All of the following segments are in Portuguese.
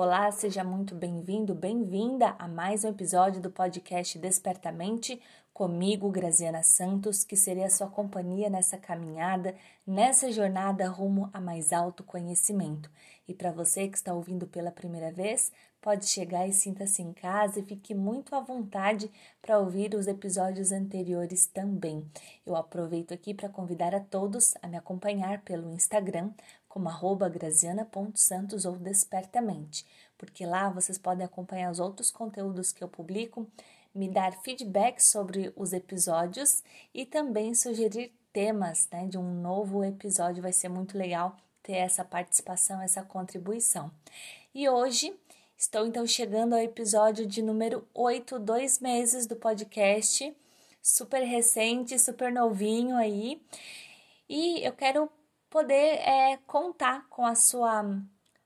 Olá, seja muito bem-vindo, bem-vinda a mais um episódio do podcast Despertamente, comigo, Graziana Santos, que seria a sua companhia nessa caminhada, nessa jornada rumo a mais alto conhecimento. E para você que está ouvindo pela primeira vez, pode chegar e sinta-se em casa e fique muito à vontade para ouvir os episódios anteriores também. Eu aproveito aqui para convidar a todos a me acompanhar pelo Instagram como arroba graziana.santos ou despertamente, porque lá vocês podem acompanhar os outros conteúdos que eu publico me dar feedback sobre os episódios e também sugerir temas né, de um novo episódio. Vai ser muito legal ter essa participação, essa contribuição. E hoje estou então chegando ao episódio de número 8, dois meses do podcast, super recente, super novinho aí. E eu quero poder é, contar com a sua,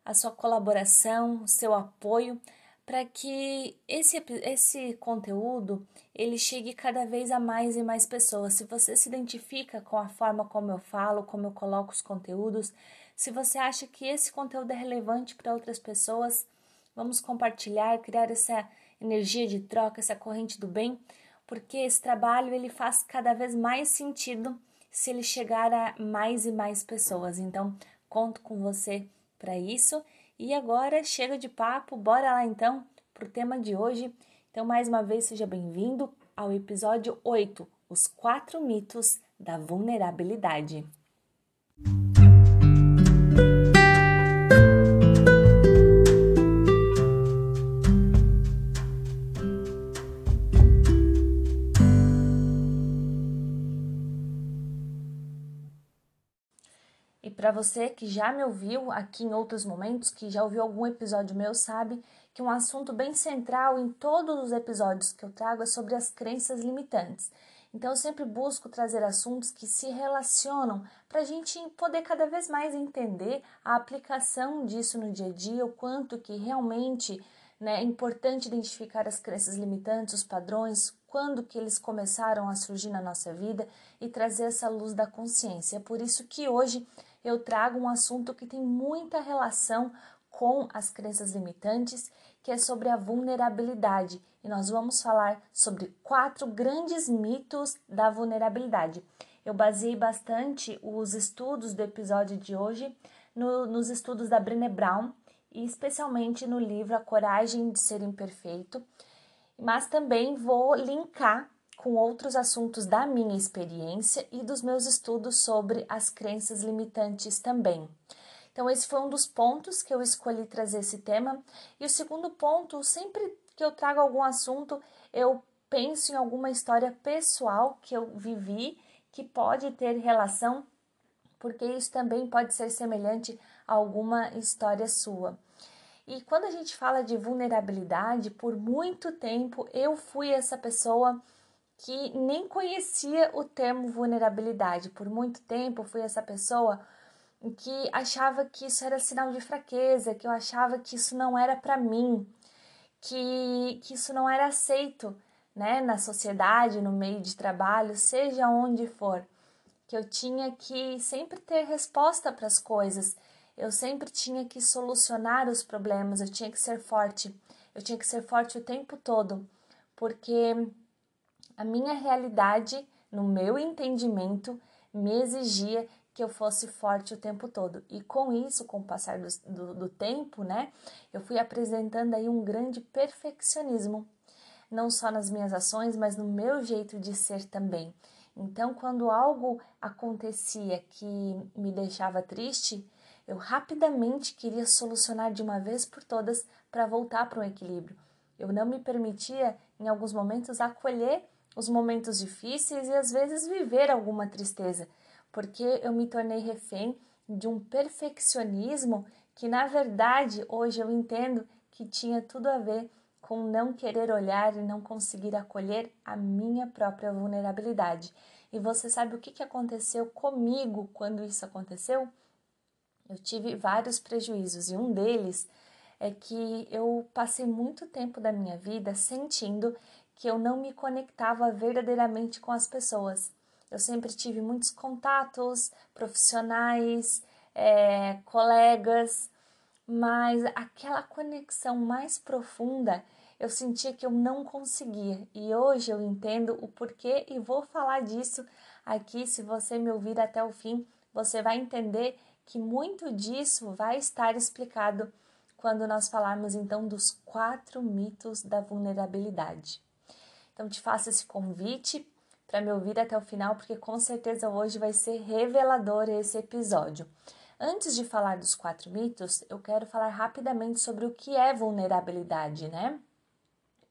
a sua colaboração, o seu apoio para que esse, esse conteúdo ele chegue cada vez a mais e mais pessoas. Se você se identifica com a forma como eu falo, como eu coloco os conteúdos, se você acha que esse conteúdo é relevante para outras pessoas, vamos compartilhar, criar essa energia de troca, essa corrente do bem, porque esse trabalho ele faz cada vez mais sentido se ele chegar a mais e mais pessoas. Então, conto com você para isso e agora chega de papo, bora lá então para o tema de hoje. Então, mais uma vez, seja bem-vindo ao episódio 8: Os quatro mitos da vulnerabilidade. Para você que já me ouviu aqui em outros momentos, que já ouviu algum episódio meu, sabe que um assunto bem central em todos os episódios que eu trago é sobre as crenças limitantes. Então, eu sempre busco trazer assuntos que se relacionam para a gente poder cada vez mais entender a aplicação disso no dia a dia, o quanto que realmente né, é importante identificar as crenças limitantes, os padrões, quando que eles começaram a surgir na nossa vida e trazer essa luz da consciência. É por isso que hoje eu trago um assunto que tem muita relação com as crenças limitantes, que é sobre a vulnerabilidade. E nós vamos falar sobre quatro grandes mitos da vulnerabilidade. Eu baseei bastante os estudos do episódio de hoje no, nos estudos da Brené Brown e especialmente no livro A Coragem de Ser Imperfeito, mas também vou linkar com outros assuntos da minha experiência e dos meus estudos sobre as crenças limitantes também. Então, esse foi um dos pontos que eu escolhi trazer esse tema. E o segundo ponto, sempre que eu trago algum assunto, eu penso em alguma história pessoal que eu vivi que pode ter relação, porque isso também pode ser semelhante a alguma história sua. E quando a gente fala de vulnerabilidade, por muito tempo eu fui essa pessoa que nem conhecia o termo vulnerabilidade. Por muito tempo fui essa pessoa que achava que isso era sinal de fraqueza, que eu achava que isso não era para mim, que, que isso não era aceito né, na sociedade, no meio de trabalho, seja onde for. Que eu tinha que sempre ter resposta para as coisas, eu sempre tinha que solucionar os problemas, eu tinha que ser forte, eu tinha que ser forte o tempo todo, porque a minha realidade, no meu entendimento, me exigia que eu fosse forte o tempo todo. E com isso, com o passar do, do, do tempo, né, eu fui apresentando aí um grande perfeccionismo, não só nas minhas ações, mas no meu jeito de ser também. Então, quando algo acontecia que me deixava triste, eu rapidamente queria solucionar de uma vez por todas para voltar para um equilíbrio. Eu não me permitia, em alguns momentos, acolher os momentos difíceis e às vezes viver alguma tristeza, porque eu me tornei refém de um perfeccionismo que na verdade hoje eu entendo que tinha tudo a ver com não querer olhar e não conseguir acolher a minha própria vulnerabilidade. E você sabe o que, aconteceu comigo quando isso aconteceu? Eu tive vários prejuízos e um deles é que eu passei muito tempo da minha vida sentindo que eu não me conectava verdadeiramente com as pessoas. Eu sempre tive muitos contatos profissionais, é, colegas, mas aquela conexão mais profunda eu sentia que eu não conseguia. E hoje eu entendo o porquê e vou falar disso aqui. Se você me ouvir até o fim, você vai entender que muito disso vai estar explicado quando nós falarmos então dos quatro mitos da vulnerabilidade. Então te faço esse convite para me ouvir até o final, porque com certeza hoje vai ser revelador esse episódio. Antes de falar dos quatro mitos, eu quero falar rapidamente sobre o que é vulnerabilidade, né?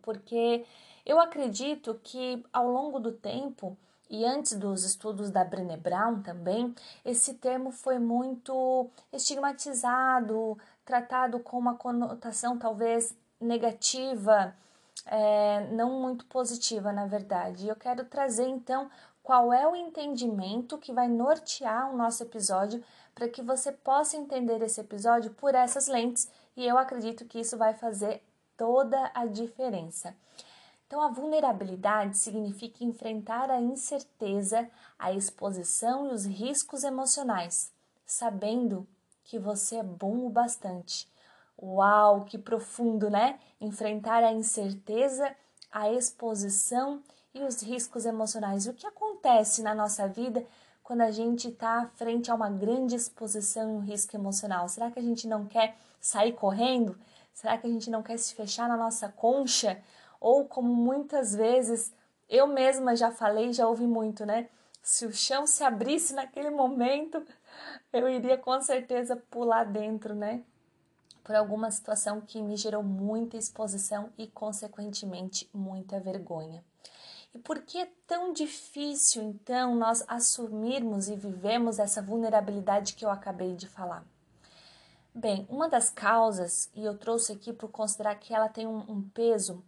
Porque eu acredito que ao longo do tempo e antes dos estudos da Brené Brown também, esse termo foi muito estigmatizado, tratado com uma conotação talvez negativa, é, não muito positiva, na verdade. Eu quero trazer então qual é o entendimento que vai nortear o nosso episódio para que você possa entender esse episódio por essas lentes e eu acredito que isso vai fazer toda a diferença. Então, a vulnerabilidade significa enfrentar a incerteza, a exposição e os riscos emocionais, sabendo que você é bom o bastante. Uau, que profundo, né? Enfrentar a incerteza, a exposição e os riscos emocionais. O que acontece na nossa vida quando a gente está frente a uma grande exposição e um risco emocional? Será que a gente não quer sair correndo? Será que a gente não quer se fechar na nossa concha? Ou como muitas vezes eu mesma já falei, já ouvi muito, né? Se o chão se abrisse naquele momento, eu iria com certeza pular dentro, né? Por alguma situação que me gerou muita exposição e, consequentemente, muita vergonha. E por que é tão difícil, então, nós assumirmos e vivemos essa vulnerabilidade que eu acabei de falar? Bem, uma das causas, e eu trouxe aqui por considerar que ela tem um, um peso,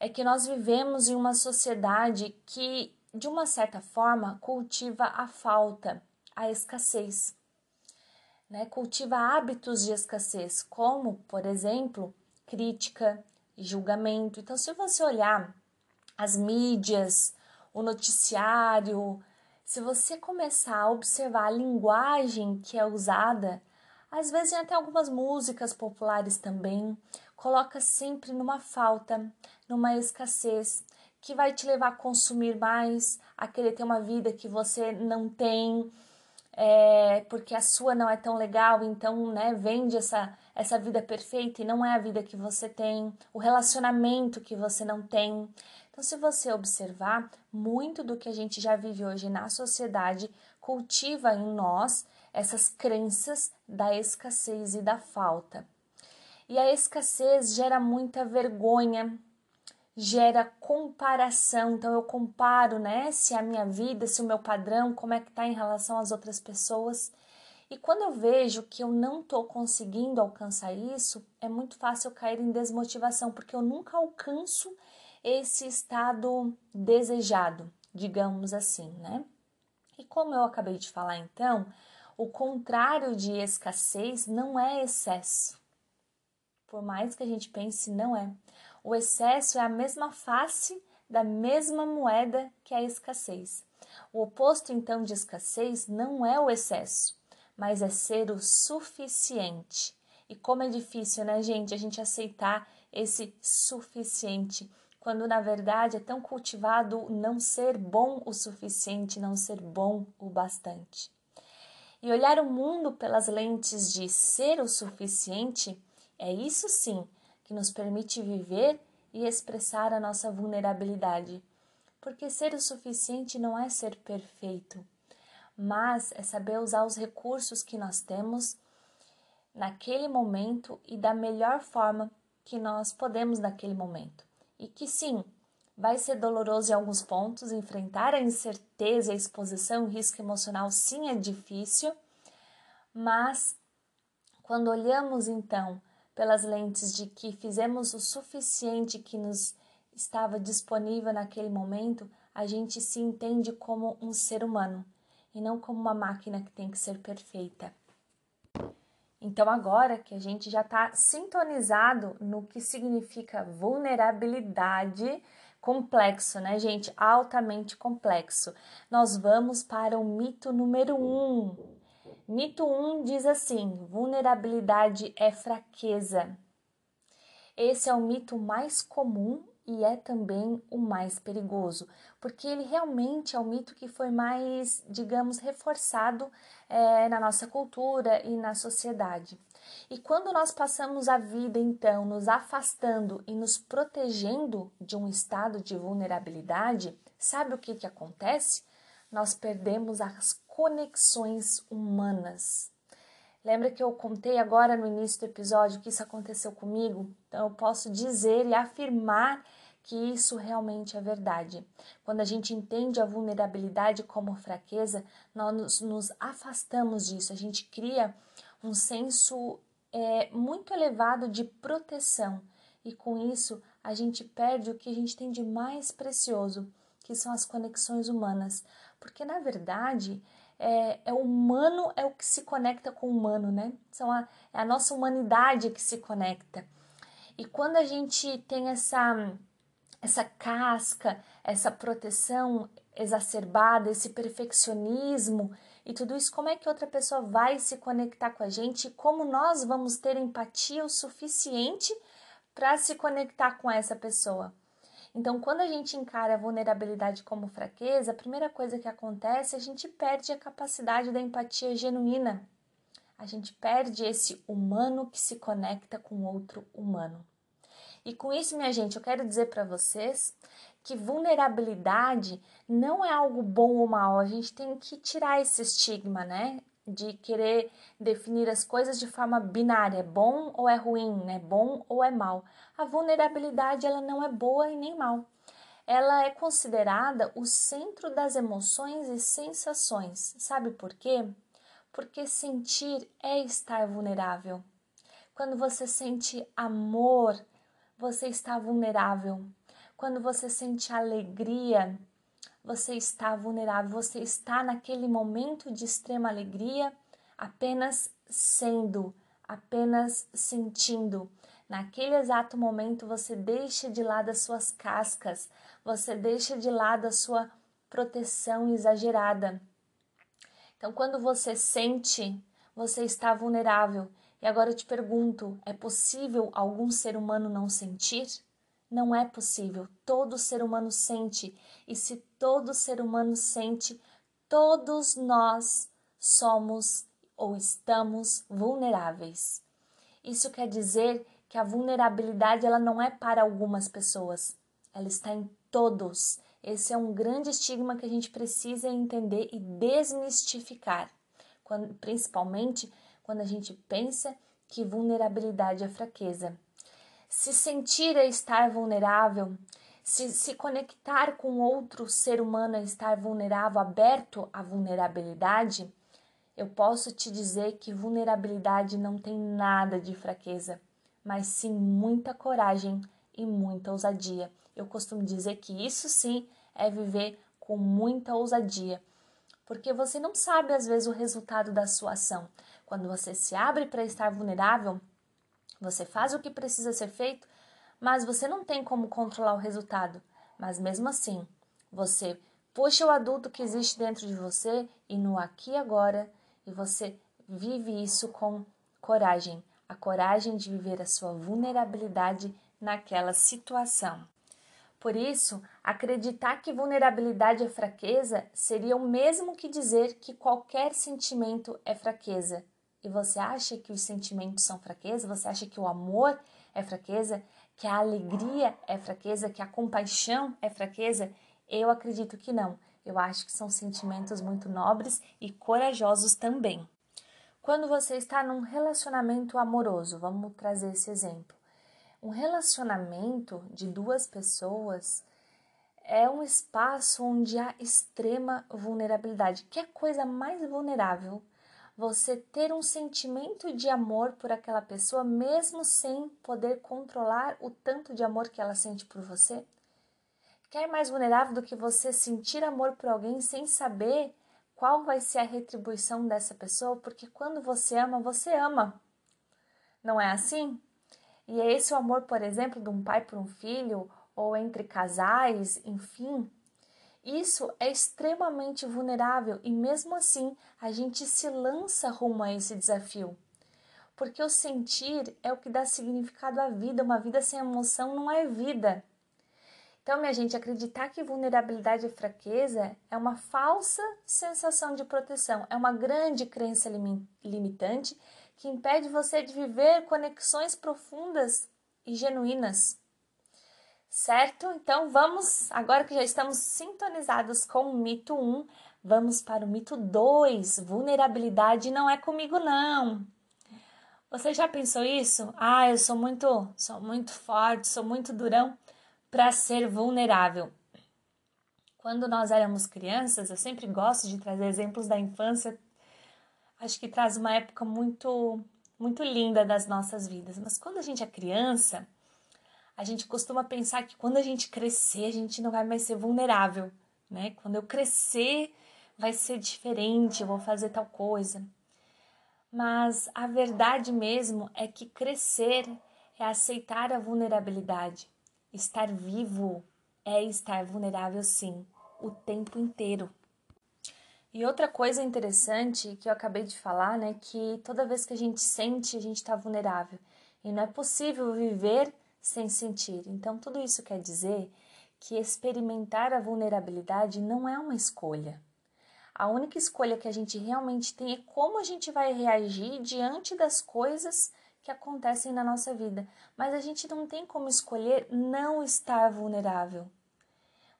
é que nós vivemos em uma sociedade que, de uma certa forma, cultiva a falta, a escassez. Né? Cultiva hábitos de escassez, como, por exemplo, crítica julgamento. Então, se você olhar as mídias, o noticiário, se você começar a observar a linguagem que é usada, às vezes até algumas músicas populares também, coloca sempre numa falta, numa escassez, que vai te levar a consumir mais, a querer ter uma vida que você não tem, é, porque a sua não é tão legal, então né, vende essa, essa vida perfeita e não é a vida que você tem, o relacionamento que você não tem. Então, se você observar, muito do que a gente já vive hoje na sociedade cultiva em nós essas crenças da escassez e da falta. E a escassez gera muita vergonha, gera comparação. Então eu comparo, né, se a minha vida, se o meu padrão, como é que tá em relação às outras pessoas. E quando eu vejo que eu não estou conseguindo alcançar isso, é muito fácil eu cair em desmotivação, porque eu nunca alcanço esse estado desejado, digamos assim, né? E como eu acabei de falar então, o contrário de escassez não é excesso. Por mais que a gente pense, não é. O excesso é a mesma face da mesma moeda que a escassez. O oposto então de escassez não é o excesso, mas é ser o suficiente. E como é difícil, né, gente, a gente aceitar esse suficiente quando na verdade é tão cultivado não ser bom o suficiente, não ser bom o bastante. E olhar o mundo pelas lentes de ser o suficiente é isso sim que nos permite viver e expressar a nossa vulnerabilidade. Porque ser o suficiente não é ser perfeito, mas é saber usar os recursos que nós temos naquele momento e da melhor forma que nós podemos naquele momento e que sim, vai ser doloroso em alguns pontos, enfrentar a incerteza, a exposição, o risco emocional, sim, é difícil, mas quando olhamos então pelas lentes de que fizemos o suficiente que nos estava disponível naquele momento, a gente se entende como um ser humano e não como uma máquina que tem que ser perfeita. Então, agora que a gente já está sintonizado no que significa vulnerabilidade, complexo, né, gente? Altamente complexo. Nós vamos para o mito número um. Mito 1 diz assim: vulnerabilidade é fraqueza. Esse é o mito mais comum e é também o mais perigoso, porque ele realmente é o mito que foi mais, digamos, reforçado é, na nossa cultura e na sociedade. E quando nós passamos a vida, então, nos afastando e nos protegendo de um estado de vulnerabilidade, sabe o que, que acontece? Nós perdemos as conexões humanas. Lembra que eu contei agora no início do episódio que isso aconteceu comigo? Então eu posso dizer e afirmar que isso realmente é verdade. Quando a gente entende a vulnerabilidade como fraqueza, nós nos afastamos disso, a gente cria um senso é, muito elevado de proteção e com isso a gente perde o que a gente tem de mais precioso, que são as conexões humanas. Porque na verdade é, é humano é o que se conecta com o humano, né? São a, é a nossa humanidade que se conecta. E quando a gente tem essa essa casca, essa proteção exacerbada, esse perfeccionismo e tudo isso, como é que outra pessoa vai se conectar com a gente? Como nós vamos ter empatia o suficiente para se conectar com essa pessoa? Então, quando a gente encara a vulnerabilidade como fraqueza, a primeira coisa que acontece é a gente perde a capacidade da empatia genuína. A gente perde esse humano que se conecta com outro humano. E com isso, minha gente, eu quero dizer para vocês que vulnerabilidade não é algo bom ou mal. A gente tem que tirar esse estigma, né? De querer definir as coisas de forma binária, é bom ou é ruim, né? Bom ou é mal. A vulnerabilidade ela não é boa e nem mal. Ela é considerada o centro das emoções e sensações. Sabe por quê? Porque sentir é estar vulnerável. Quando você sente amor, você está vulnerável. Quando você sente alegria, você está vulnerável, você está naquele momento de extrema alegria, apenas sendo, apenas sentindo. Naquele exato momento você deixa de lado as suas cascas, você deixa de lado a sua proteção exagerada. Então, quando você sente, você está vulnerável e agora eu te pergunto: é possível algum ser humano não sentir? Não é possível. Todo ser humano sente. E se todo ser humano sente, todos nós somos ou estamos vulneráveis. Isso quer dizer que a vulnerabilidade ela não é para algumas pessoas, ela está em todos. Esse é um grande estigma que a gente precisa entender e desmistificar, quando, principalmente quando a gente pensa que vulnerabilidade é fraqueza. Se sentir é estar vulnerável, se se conectar com outro ser humano é estar vulnerável, aberto à vulnerabilidade, eu posso te dizer que vulnerabilidade não tem nada de fraqueza, mas sim muita coragem e muita ousadia. Eu costumo dizer que isso sim é viver com muita ousadia, porque você não sabe às vezes o resultado da sua ação. Quando você se abre para estar vulnerável, você faz o que precisa ser feito, mas você não tem como controlar o resultado. Mas mesmo assim, você puxa o adulto que existe dentro de você e no aqui e agora, e você vive isso com coragem, a coragem de viver a sua vulnerabilidade naquela situação. Por isso, acreditar que vulnerabilidade é fraqueza seria o mesmo que dizer que qualquer sentimento é fraqueza e você acha que os sentimentos são fraqueza, você acha que o amor é fraqueza, que a alegria é fraqueza, que a compaixão é fraqueza, eu acredito que não. Eu acho que são sentimentos muito nobres e corajosos também. Quando você está num relacionamento amoroso, vamos trazer esse exemplo. Um relacionamento de duas pessoas é um espaço onde há extrema vulnerabilidade. Que é coisa mais vulnerável você ter um sentimento de amor por aquela pessoa, mesmo sem poder controlar o tanto de amor que ela sente por você? Quer mais vulnerável do que você sentir amor por alguém sem saber qual vai ser a retribuição dessa pessoa? Porque quando você ama, você ama. Não é assim? E é esse o amor, por exemplo, de um pai por um filho, ou entre casais, enfim. Isso é extremamente vulnerável e mesmo assim a gente se lança rumo a esse desafio. Porque o sentir é o que dá significado à vida. Uma vida sem emoção não é vida. Então, minha gente, acreditar que vulnerabilidade é fraqueza é uma falsa sensação de proteção, é uma grande crença limitante que impede você de viver conexões profundas e genuínas. Certo? Então vamos, agora que já estamos sintonizados com o mito 1, vamos para o mito 2. Vulnerabilidade não é comigo não. Você já pensou isso? Ah, eu sou muito, sou muito forte, sou muito durão para ser vulnerável. Quando nós éramos crianças, eu sempre gosto de trazer exemplos da infância. Acho que traz uma época muito muito linda das nossas vidas. Mas quando a gente é criança, a gente costuma pensar que quando a gente crescer, a gente não vai mais ser vulnerável, né? Quando eu crescer, vai ser diferente, eu vou fazer tal coisa. Mas a verdade mesmo é que crescer é aceitar a vulnerabilidade. Estar vivo é estar vulnerável, sim, o tempo inteiro. E outra coisa interessante que eu acabei de falar, né, que toda vez que a gente sente, a gente está vulnerável. E não é possível viver sem sentir. Então, tudo isso quer dizer que experimentar a vulnerabilidade não é uma escolha. A única escolha que a gente realmente tem é como a gente vai reagir diante das coisas que acontecem na nossa vida. Mas a gente não tem como escolher não estar vulnerável.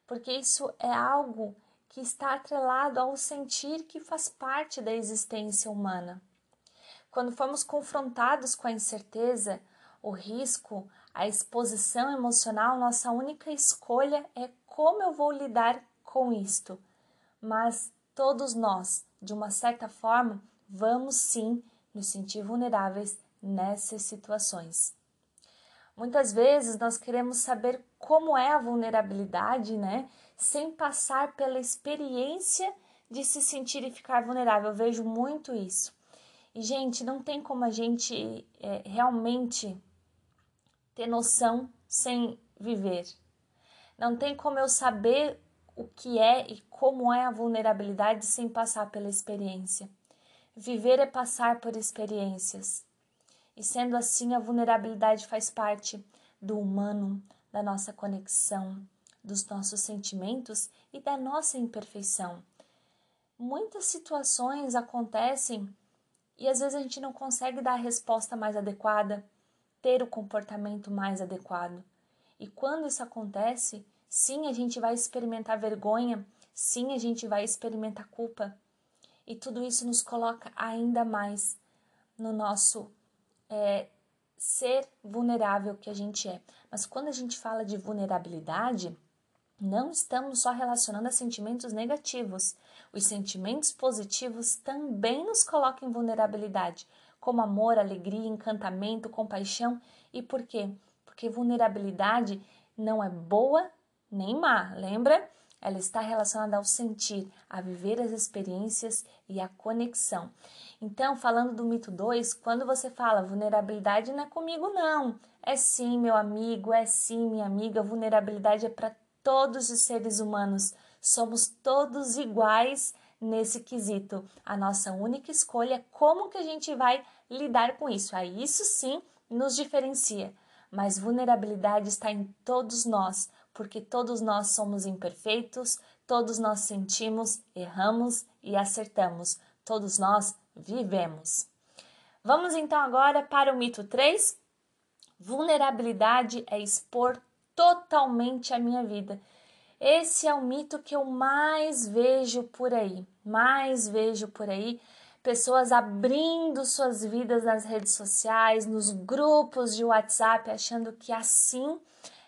Porque isso é algo que está atrelado ao sentir que faz parte da existência humana. Quando formos confrontados com a incerteza, o risco, a exposição emocional, nossa única escolha é como eu vou lidar com isto. Mas todos nós, de uma certa forma, vamos sim nos sentir vulneráveis nessas situações. Muitas vezes nós queremos saber como é a vulnerabilidade, né? Sem passar pela experiência de se sentir e ficar vulnerável. Eu vejo muito isso. E, gente, não tem como a gente é, realmente ter noção sem viver. Não tem como eu saber o que é e como é a vulnerabilidade sem passar pela experiência. Viver é passar por experiências. E sendo assim, a vulnerabilidade faz parte do humano, da nossa conexão, dos nossos sentimentos e da nossa imperfeição. Muitas situações acontecem e às vezes a gente não consegue dar a resposta mais adequada ter o comportamento mais adequado. E quando isso acontece, sim, a gente vai experimentar vergonha, sim, a gente vai experimentar culpa. E tudo isso nos coloca ainda mais no nosso é, ser vulnerável que a gente é. Mas quando a gente fala de vulnerabilidade, não estamos só relacionando a sentimentos negativos. Os sentimentos positivos também nos colocam em vulnerabilidade, como amor, alegria, encantamento, compaixão. E por quê? Porque vulnerabilidade não é boa nem má, lembra? Ela está relacionada ao sentir, a viver as experiências e a conexão. Então, falando do mito 2, quando você fala vulnerabilidade não é comigo, não. É sim, meu amigo, é sim, minha amiga. Vulnerabilidade é para todos os seres humanos. Somos todos iguais nesse quesito. A nossa única escolha é como que a gente vai lidar com isso. Aí isso sim nos diferencia. Mas vulnerabilidade está em todos nós, porque todos nós somos imperfeitos, todos nós sentimos, erramos e acertamos. Todos nós vivemos. Vamos então agora para o mito 3. Vulnerabilidade é expor totalmente a minha vida. Esse é o mito que eu mais vejo por aí, mais vejo por aí pessoas abrindo suas vidas nas redes sociais, nos grupos de WhatsApp, achando que assim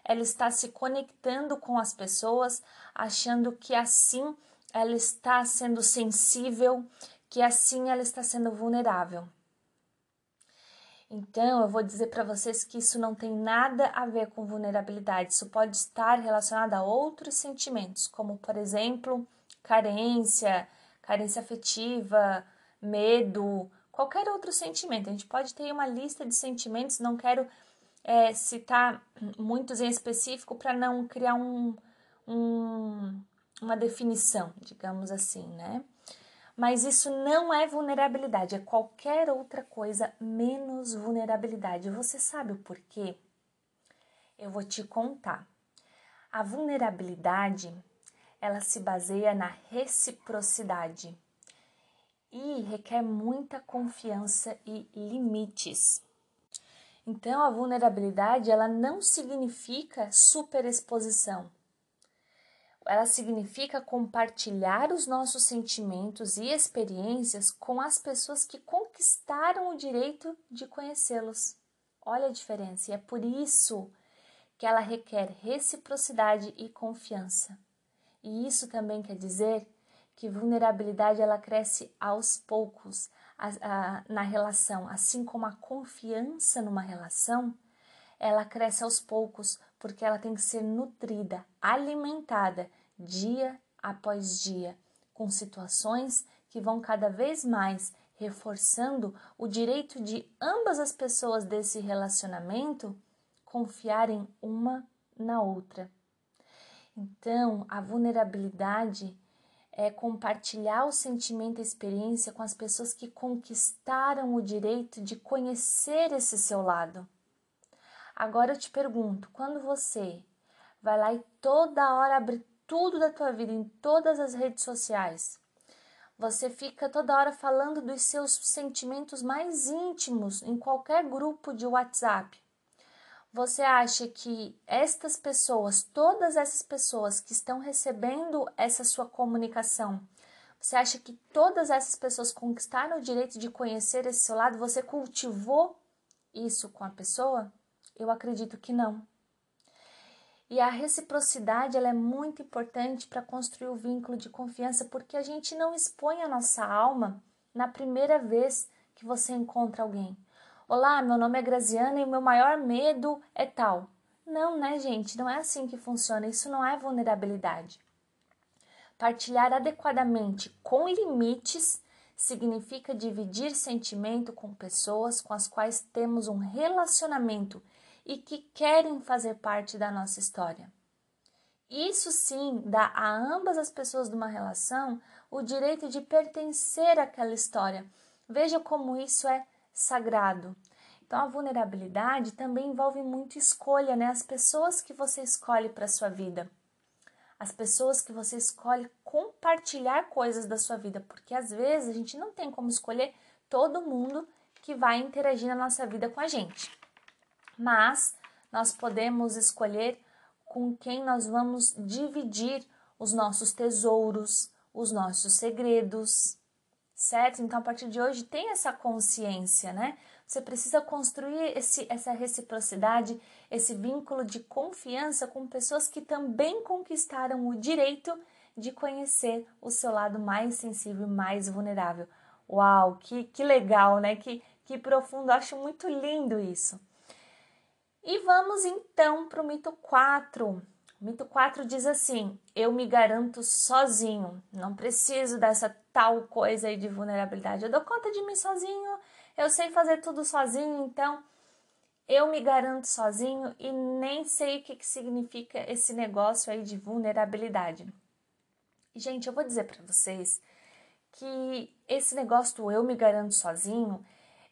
ela está se conectando com as pessoas, achando que assim ela está sendo sensível, que assim ela está sendo vulnerável. Então, eu vou dizer para vocês que isso não tem nada a ver com vulnerabilidade. Isso pode estar relacionado a outros sentimentos, como, por exemplo, carência, carência afetiva, medo, qualquer outro sentimento. A gente pode ter uma lista de sentimentos, não quero é, citar muitos em específico para não criar um, um, uma definição, digamos assim, né? Mas isso não é vulnerabilidade, é qualquer outra coisa menos vulnerabilidade. Você sabe o porquê? Eu vou te contar. A vulnerabilidade, ela se baseia na reciprocidade e requer muita confiança e limites. Então, a vulnerabilidade, ela não significa superexposição ela significa compartilhar os nossos sentimentos e experiências com as pessoas que conquistaram o direito de conhecê-los. Olha a diferença, e é por isso que ela requer reciprocidade e confiança. E isso também quer dizer que vulnerabilidade ela cresce aos poucos a, a, na relação, assim como a confiança numa relação, ela cresce aos poucos porque ela tem que ser nutrida, alimentada dia após dia, com situações que vão cada vez mais reforçando o direito de ambas as pessoas desse relacionamento confiarem uma na outra. Então, a vulnerabilidade é compartilhar o sentimento e experiência com as pessoas que conquistaram o direito de conhecer esse seu lado. Agora eu te pergunto, quando você vai lá e toda hora abre tudo da tua vida em todas as redes sociais, você fica toda hora falando dos seus sentimentos mais íntimos em qualquer grupo de WhatsApp. Você acha que estas pessoas, todas essas pessoas que estão recebendo essa sua comunicação, você acha que todas essas pessoas conquistaram o direito de conhecer esse seu lado? Você cultivou isso com a pessoa? Eu acredito que não. E a reciprocidade ela é muito importante para construir o vínculo de confiança, porque a gente não expõe a nossa alma na primeira vez que você encontra alguém. Olá, meu nome é Graziana e meu maior medo é tal. Não, né, gente? Não é assim que funciona. Isso não é vulnerabilidade. Partilhar adequadamente com limites significa dividir sentimento com pessoas com as quais temos um relacionamento e que querem fazer parte da nossa história. Isso sim dá a ambas as pessoas de uma relação o direito de pertencer àquela história. Veja como isso é sagrado. Então a vulnerabilidade também envolve muito escolha, né? As pessoas que você escolhe para sua vida. As pessoas que você escolhe compartilhar coisas da sua vida, porque às vezes a gente não tem como escolher todo mundo que vai interagir na nossa vida com a gente mas nós podemos escolher com quem nós vamos dividir os nossos tesouros, os nossos segredos, certo? Então, a partir de hoje, tem essa consciência, né? Você precisa construir esse, essa reciprocidade, esse vínculo de confiança com pessoas que também conquistaram o direito de conhecer o seu lado mais sensível e mais vulnerável. Uau, que, que legal, né? Que, que profundo, acho muito lindo isso. E vamos então para o mito 4. O mito 4 diz assim: Eu me garanto sozinho, não preciso dessa tal coisa aí de vulnerabilidade. Eu dou conta de mim sozinho, eu sei fazer tudo sozinho, então eu me garanto sozinho e nem sei o que, que significa esse negócio aí de vulnerabilidade. Gente, eu vou dizer para vocês que esse negócio do eu me garanto sozinho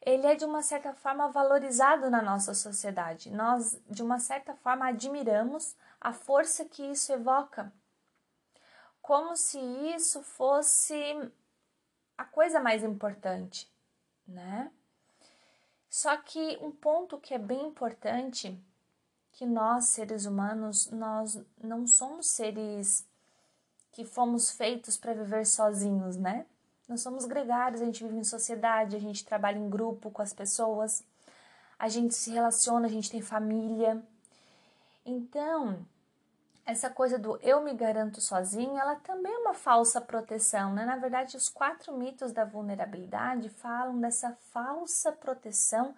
ele é de uma certa forma valorizado na nossa sociedade. Nós, de uma certa forma, admiramos a força que isso evoca, como se isso fosse a coisa mais importante, né? Só que um ponto que é bem importante que nós seres humanos nós não somos seres que fomos feitos para viver sozinhos, né? Nós somos gregários, a gente vive em sociedade, a gente trabalha em grupo com as pessoas, a gente se relaciona, a gente tem família. Então, essa coisa do eu me garanto sozinho, ela também é uma falsa proteção, né? Na verdade, os quatro mitos da vulnerabilidade falam dessa falsa proteção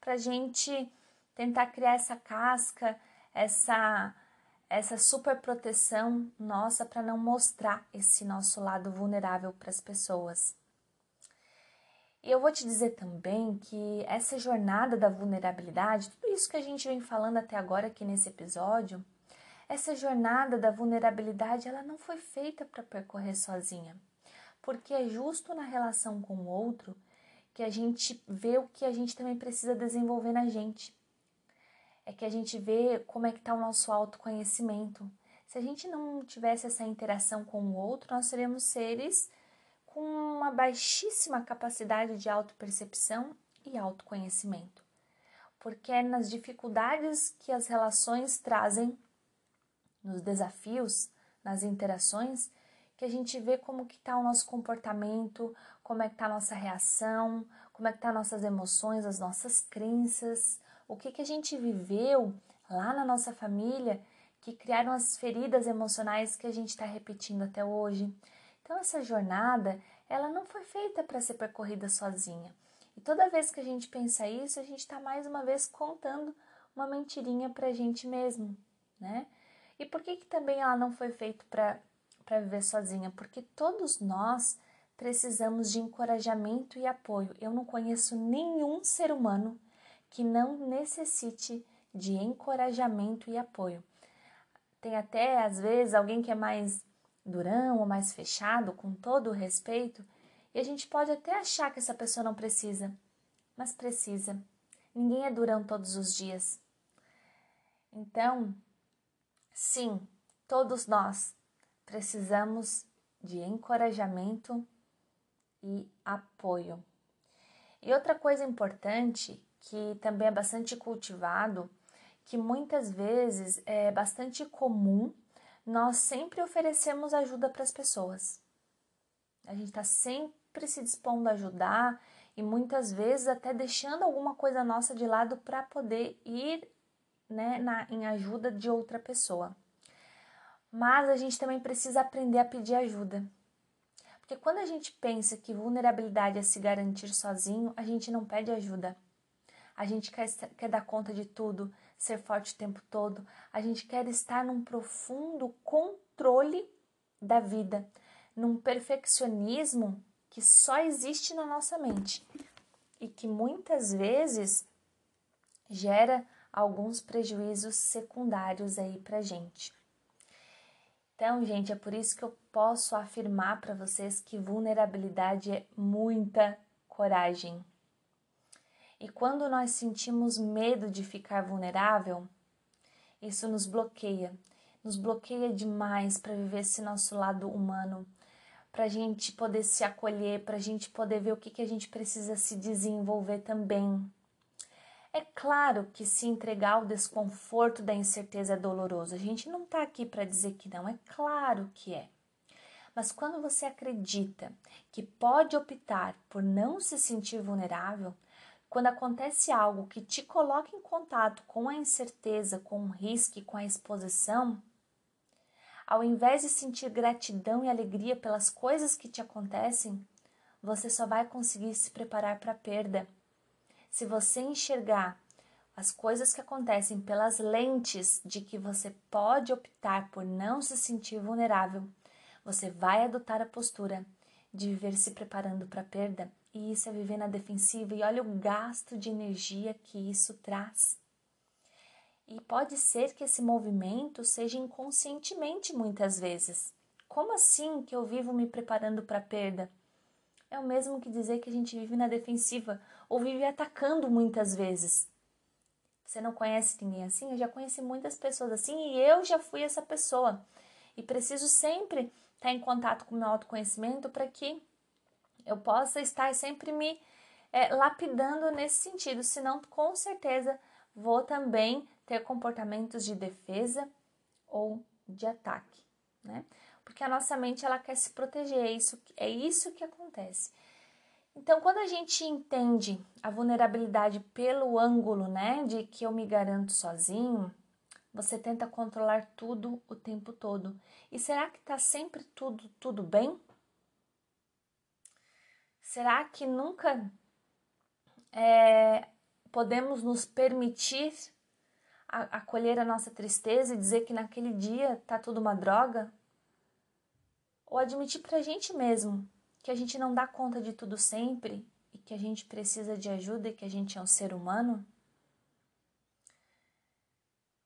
para a gente tentar criar essa casca, essa essa super proteção nossa para não mostrar esse nosso lado vulnerável para as pessoas. E eu vou te dizer também que essa jornada da vulnerabilidade, tudo isso que a gente vem falando até agora aqui nesse episódio, essa jornada da vulnerabilidade, ela não foi feita para percorrer sozinha, porque é justo na relação com o outro que a gente vê o que a gente também precisa desenvolver na gente. É que a gente vê como é que está o nosso autoconhecimento. Se a gente não tivesse essa interação com o outro, nós seríamos seres com uma baixíssima capacidade de autopercepção e autoconhecimento. Porque é nas dificuldades que as relações trazem nos desafios, nas interações, que a gente vê como que está o nosso comportamento, como é que está a nossa reação, como é que tá nossas emoções, as nossas crenças, o que que a gente viveu lá na nossa família que criaram as feridas emocionais que a gente está repetindo até hoje. Então essa jornada, ela não foi feita para ser percorrida sozinha. E toda vez que a gente pensa isso, a gente está mais uma vez contando uma mentirinha para a gente mesmo, né? E por que, que também ela não foi feita para viver sozinha? Porque todos nós precisamos de encorajamento e apoio. Eu não conheço nenhum ser humano que não necessite de encorajamento e apoio. Tem até, às vezes, alguém que é mais durão ou mais fechado, com todo o respeito, e a gente pode até achar que essa pessoa não precisa, mas precisa. Ninguém é durão todos os dias. Então, Sim, todos nós precisamos de encorajamento e apoio. E outra coisa importante que também é bastante cultivado, que muitas vezes é bastante comum, nós sempre oferecemos ajuda para as pessoas. A gente está sempre se dispondo a ajudar e muitas vezes até deixando alguma coisa nossa de lado para poder ir né, na, em ajuda de outra pessoa. Mas a gente também precisa aprender a pedir ajuda. Porque quando a gente pensa que vulnerabilidade é se garantir sozinho, a gente não pede ajuda. A gente quer, quer dar conta de tudo, ser forte o tempo todo. A gente quer estar num profundo controle da vida, num perfeccionismo que só existe na nossa mente e que muitas vezes gera alguns prejuízos secundários aí pra gente. Então, gente, é por isso que eu posso afirmar para vocês que vulnerabilidade é muita coragem. E quando nós sentimos medo de ficar vulnerável, isso nos bloqueia, nos bloqueia demais para viver esse nosso lado humano, para a gente poder se acolher, para a gente poder ver o que, que a gente precisa se desenvolver também. É claro que se entregar ao desconforto da incerteza é doloroso. A gente não está aqui para dizer que não, é claro que é. Mas quando você acredita que pode optar por não se sentir vulnerável, quando acontece algo que te coloca em contato com a incerteza, com o risco e com a exposição, ao invés de sentir gratidão e alegria pelas coisas que te acontecem, você só vai conseguir se preparar para a perda se você enxergar as coisas que acontecem pelas lentes de que você pode optar por não se sentir vulnerável, você vai adotar a postura de viver se preparando para a perda, e isso é viver na defensiva, e olha o gasto de energia que isso traz. E pode ser que esse movimento seja inconscientemente muitas vezes. Como assim que eu vivo me preparando para a perda? É o mesmo que dizer que a gente vive na defensiva ou vive atacando muitas vezes. Você não conhece ninguém assim? Eu já conheci muitas pessoas assim e eu já fui essa pessoa. E preciso sempre estar em contato com o meu autoconhecimento para que eu possa estar sempre me é, lapidando nesse sentido, senão com certeza vou também ter comportamentos de defesa ou de ataque, né? Porque a nossa mente ela quer se proteger, é isso, é isso que acontece. Então, quando a gente entende a vulnerabilidade pelo ângulo, né, de que eu me garanto sozinho, você tenta controlar tudo o tempo todo. E será que está sempre tudo tudo bem? Será que nunca é, podemos nos permitir acolher a nossa tristeza e dizer que naquele dia tá tudo uma droga? Ou admitir para a gente mesmo que a gente não dá conta de tudo sempre e que a gente precisa de ajuda e que a gente é um ser humano?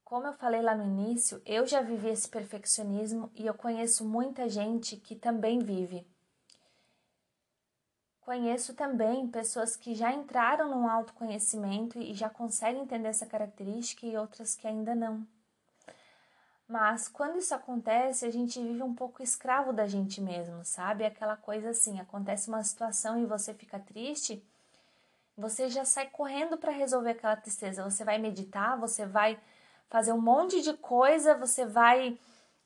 Como eu falei lá no início, eu já vivi esse perfeccionismo e eu conheço muita gente que também vive. Conheço também pessoas que já entraram no autoconhecimento e já conseguem entender essa característica e outras que ainda não. Mas quando isso acontece, a gente vive um pouco escravo da gente mesmo, sabe? Aquela coisa assim, acontece uma situação e você fica triste, você já sai correndo para resolver aquela tristeza. Você vai meditar, você vai fazer um monte de coisa, você vai,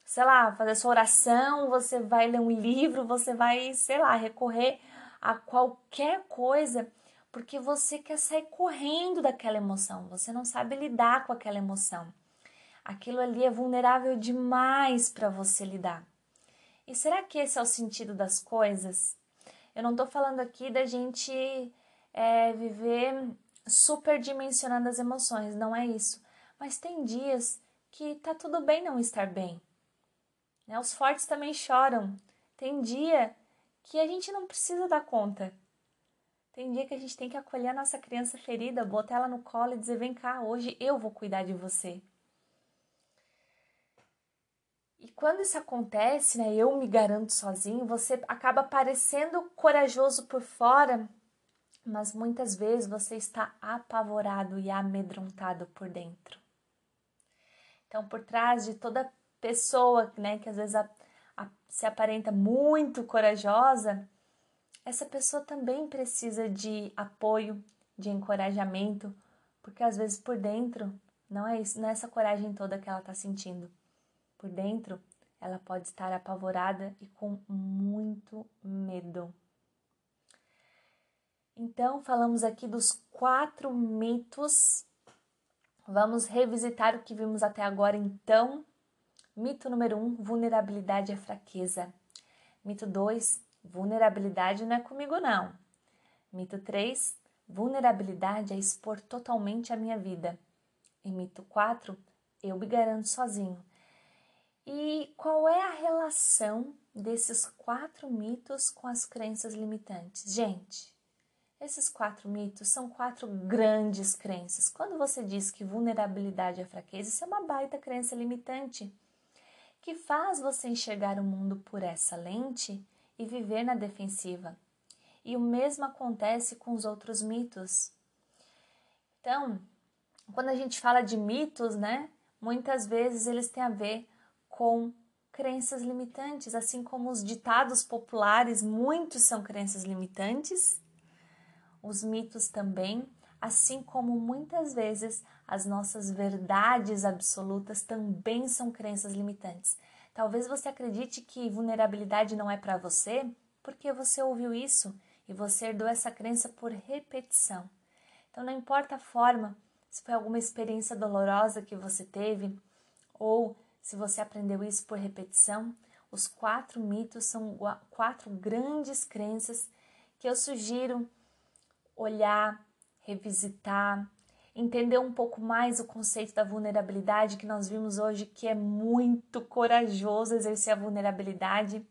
sei lá, fazer sua oração, você vai ler um livro, você vai, sei lá, recorrer a qualquer coisa, porque você quer sair correndo daquela emoção, você não sabe lidar com aquela emoção. Aquilo ali é vulnerável demais para você lidar. E será que esse é o sentido das coisas? Eu não estou falando aqui da gente é, viver superdimensionando as emoções, não é isso. Mas tem dias que tá tudo bem não estar bem. Né? Os fortes também choram. Tem dia que a gente não precisa dar conta. Tem dia que a gente tem que acolher a nossa criança ferida, botar ela no colo e dizer: vem cá, hoje eu vou cuidar de você. E quando isso acontece, né, eu me garanto sozinho, você acaba parecendo corajoso por fora, mas muitas vezes você está apavorado e amedrontado por dentro. Então, por trás de toda pessoa, né, que às vezes a, a, se aparenta muito corajosa, essa pessoa também precisa de apoio, de encorajamento, porque às vezes por dentro não é isso, não é essa coragem toda que ela está sentindo. Por dentro, ela pode estar apavorada e com muito medo. Então, falamos aqui dos quatro mitos. Vamos revisitar o que vimos até agora, então. Mito número um: vulnerabilidade é fraqueza. Mito 2: vulnerabilidade não é comigo, não. Mito 3: vulnerabilidade é expor totalmente a minha vida. E mito 4: eu me garanto sozinho. E qual é a relação desses quatro mitos com as crenças limitantes? Gente, esses quatro mitos são quatro grandes crenças. Quando você diz que vulnerabilidade é fraqueza, isso é uma baita crença limitante que faz você enxergar o mundo por essa lente e viver na defensiva. E o mesmo acontece com os outros mitos. Então, quando a gente fala de mitos, né, muitas vezes eles têm a ver com crenças limitantes, assim como os ditados populares, muitos são crenças limitantes, os mitos também, assim como muitas vezes as nossas verdades absolutas também são crenças limitantes. Talvez você acredite que vulnerabilidade não é para você porque você ouviu isso e você herdou essa crença por repetição. Então, não importa a forma, se foi alguma experiência dolorosa que você teve ou se você aprendeu isso por repetição, os quatro mitos são quatro grandes crenças que eu sugiro olhar, revisitar, entender um pouco mais o conceito da vulnerabilidade que nós vimos hoje, que é muito corajoso exercer a vulnerabilidade.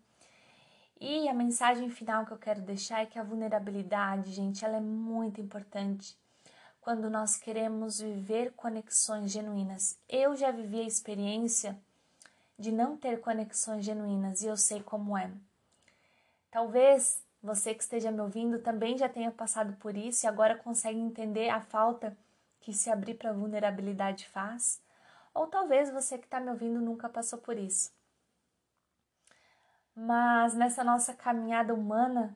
E a mensagem final que eu quero deixar é que a vulnerabilidade, gente, ela é muito importante quando nós queremos viver conexões genuínas. Eu já vivi a experiência de não ter conexões genuínas e eu sei como é. Talvez você que esteja me ouvindo também já tenha passado por isso e agora consegue entender a falta que se abrir para a vulnerabilidade faz. Ou talvez você que está me ouvindo nunca passou por isso. Mas nessa nossa caminhada humana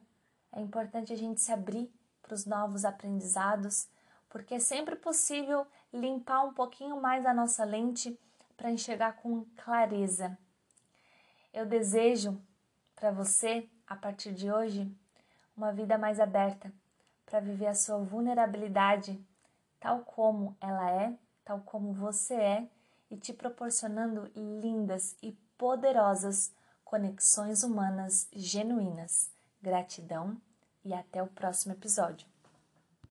é importante a gente se abrir para os novos aprendizados, porque é sempre possível limpar um pouquinho mais a nossa lente para enxergar com clareza. Eu desejo para você, a partir de hoje, uma vida mais aberta, para viver a sua vulnerabilidade tal como ela é, tal como você é, e te proporcionando lindas e poderosas conexões humanas genuínas. Gratidão e até o próximo episódio.